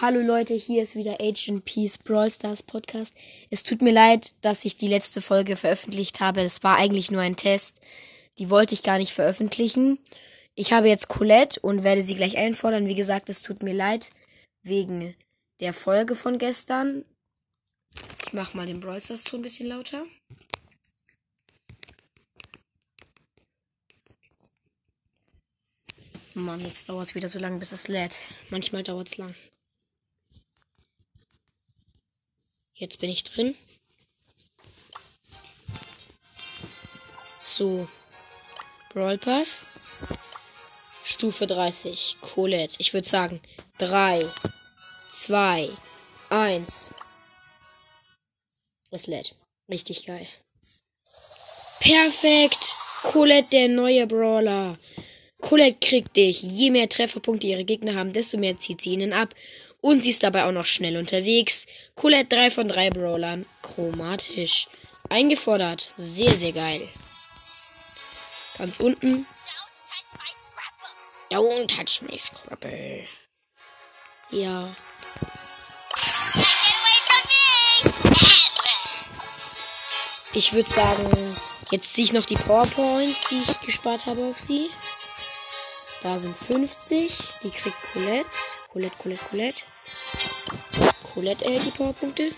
Hallo Leute, hier ist wieder Agent Peace Brawl Stars Podcast. Es tut mir leid, dass ich die letzte Folge veröffentlicht habe. Es war eigentlich nur ein Test. Die wollte ich gar nicht veröffentlichen. Ich habe jetzt Colette und werde sie gleich einfordern. Wie gesagt, es tut mir leid wegen der Folge von gestern. Ich mache mal den Brawl Stars Ton ein bisschen lauter. Mann, jetzt dauert es wieder so lange, bis es lädt. Manchmal dauert es lang. Jetzt bin ich drin. So. Brawl Pass. Stufe 30. Colette. Ich würde sagen 3, 2, 1. Es lädt. Richtig geil. Perfekt. Colette, der neue Brawler. Colette kriegt dich. Je mehr Trefferpunkte ihre Gegner haben, desto mehr zieht sie ihnen ab. Und sie ist dabei auch noch schnell unterwegs. Colette 3 von 3 Brawlern. Chromatisch. Eingefordert. Sehr, sehr geil. Ganz unten. Don't touch my Scrabble. Ja. Ich würde sagen, jetzt ziehe ich noch die Powerpoints, die ich gespart habe auf sie. Da sind 50. Die kriegt Colette. Colette, Colette, Colette. Colette erhält die Powerpunkte.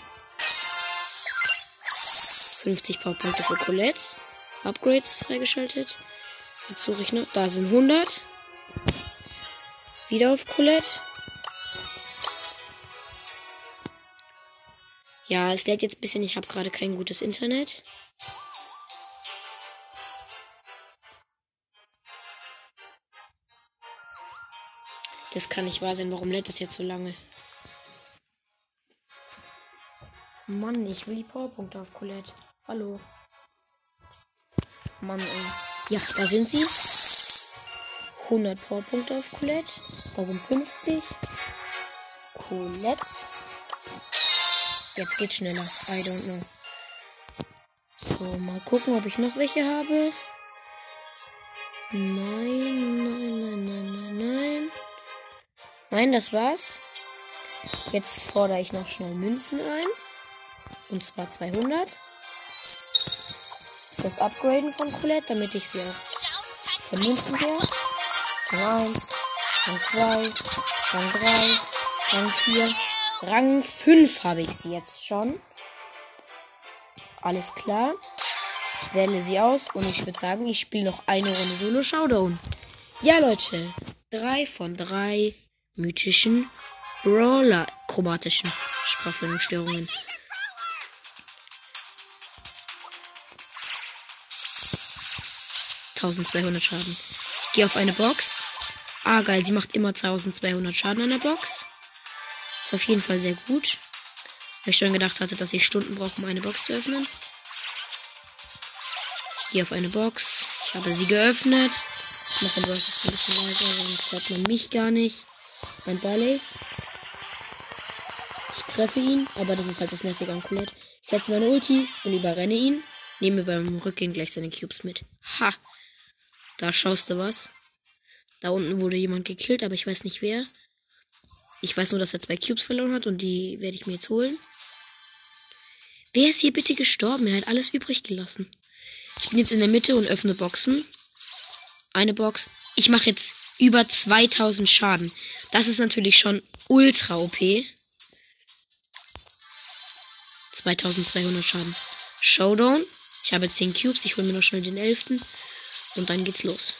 50 Powerpunkte für Colette. Upgrades freigeschaltet. Jetzt suche ich noch. Da sind 100. Wieder auf Colette. Ja, es lädt jetzt ein bisschen. Ich habe gerade kein gutes Internet. Das kann nicht wahr sein. Warum lädt das jetzt so lange? Mann, ich will die Powerpunkte auf Colette. Hallo. Mann, ey. Ja, da sind sie. 100 Powerpunkte auf Colette. Da sind 50. Colette. Jetzt geht's schneller. I don't know. So, mal gucken, ob ich noch welche habe. Nein, nein, nein, nein, nein, nein. Nein, das war's. Jetzt fordere ich noch schnell Münzen ein. Und zwar 200. Das Upgraden von Colette, damit ich sie auch vernünftiger. Rang 1, Rang 2, Rang 3, Rang 4, Rang 5 habe ich sie jetzt schon. Alles klar. Ich wähle sie aus und ich würde sagen, ich spiele noch eine Runde Solo Showdown. Ja, Leute. 3 von 3 mythischen Brawler chromatischen Sprachverstörungen. 1200 Schaden. Ich gehe auf eine Box. Ah, geil, sie macht immer 1200 Schaden an der Box. Ist auf jeden Fall sehr gut. Weil ich schon gedacht hatte, dass ich Stunden brauche, um eine Box zu öffnen. Ich gehe auf eine Box. Ich habe sie geöffnet. Ich mache aber Box ein bisschen leiser, sonst hört man mich gar nicht. Mein Ballet. Ich treffe ihn, aber das ist halt das nächste an Colette. Ich setze meine Ulti und überrenne ihn. Nehme beim Rückgehen gleich seine Cubes mit. Ha! Da schaust du was. Da unten wurde jemand gekillt, aber ich weiß nicht wer. Ich weiß nur, dass er zwei Cubes verloren hat und die werde ich mir jetzt holen. Wer ist hier bitte gestorben? Er hat alles übrig gelassen. Ich bin jetzt in der Mitte und öffne Boxen. Eine Box. Ich mache jetzt über 2000 Schaden. Das ist natürlich schon ultra OP. 2200 Schaden. Showdown. Ich habe 10 Cubes. Ich hole mir noch schnell den 11. Und dann geht's los.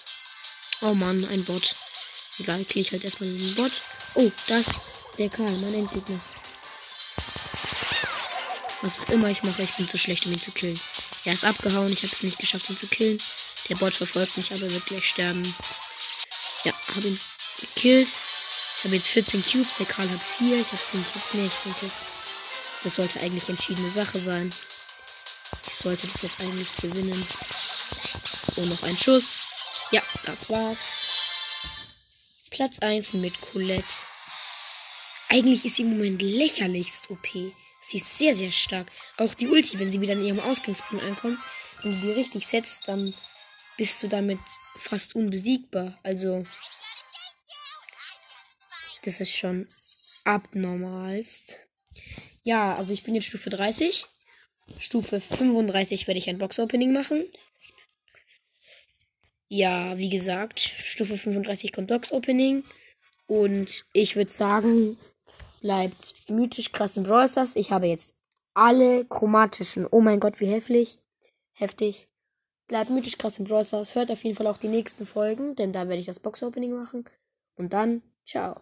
Oh Mann, ein Bot. Egal, kriege ich halt erstmal den Bot. Oh, das der Karl, mein Endgegner. Was auch immer ich mache, ich bin zu schlecht, um ihn zu killen. Er ist abgehauen, ich habe es nicht geschafft, ihn zu killen. Der Bot verfolgt mich, aber wird gleich sterben. Ja, habe ihn gekillt. Ich habe jetzt 14 Cubes, der Karl hat 4. Ich habe 10 Cubes. Nee, ich denke, das sollte eigentlich entschiedene Sache sein. Ich sollte das jetzt eigentlich gewinnen. Und noch ein Schuss. Ja, das war's. Platz 1 mit Colette. Eigentlich ist sie im Moment lächerlichst OP. Sie ist sehr, sehr stark. Auch die Ulti, wenn sie wieder in ihrem Ausgangspunkt ankommt, du die richtig setzt, dann bist du damit fast unbesiegbar. Also, das ist schon abnormalst. Ja, also ich bin jetzt Stufe 30. Stufe 35 werde ich ein Box-Opening machen. Ja, wie gesagt, Stufe 35 kommt Box-Opening. Und ich würde sagen, bleibt mythisch krass im Brawl Stars. Ich habe jetzt alle chromatischen. Oh mein Gott, wie heftig. Heftig. Bleibt mythisch krass im Brawl Stars. Hört auf jeden Fall auch die nächsten Folgen, denn da werde ich das Box-Opening machen. Und dann, ciao.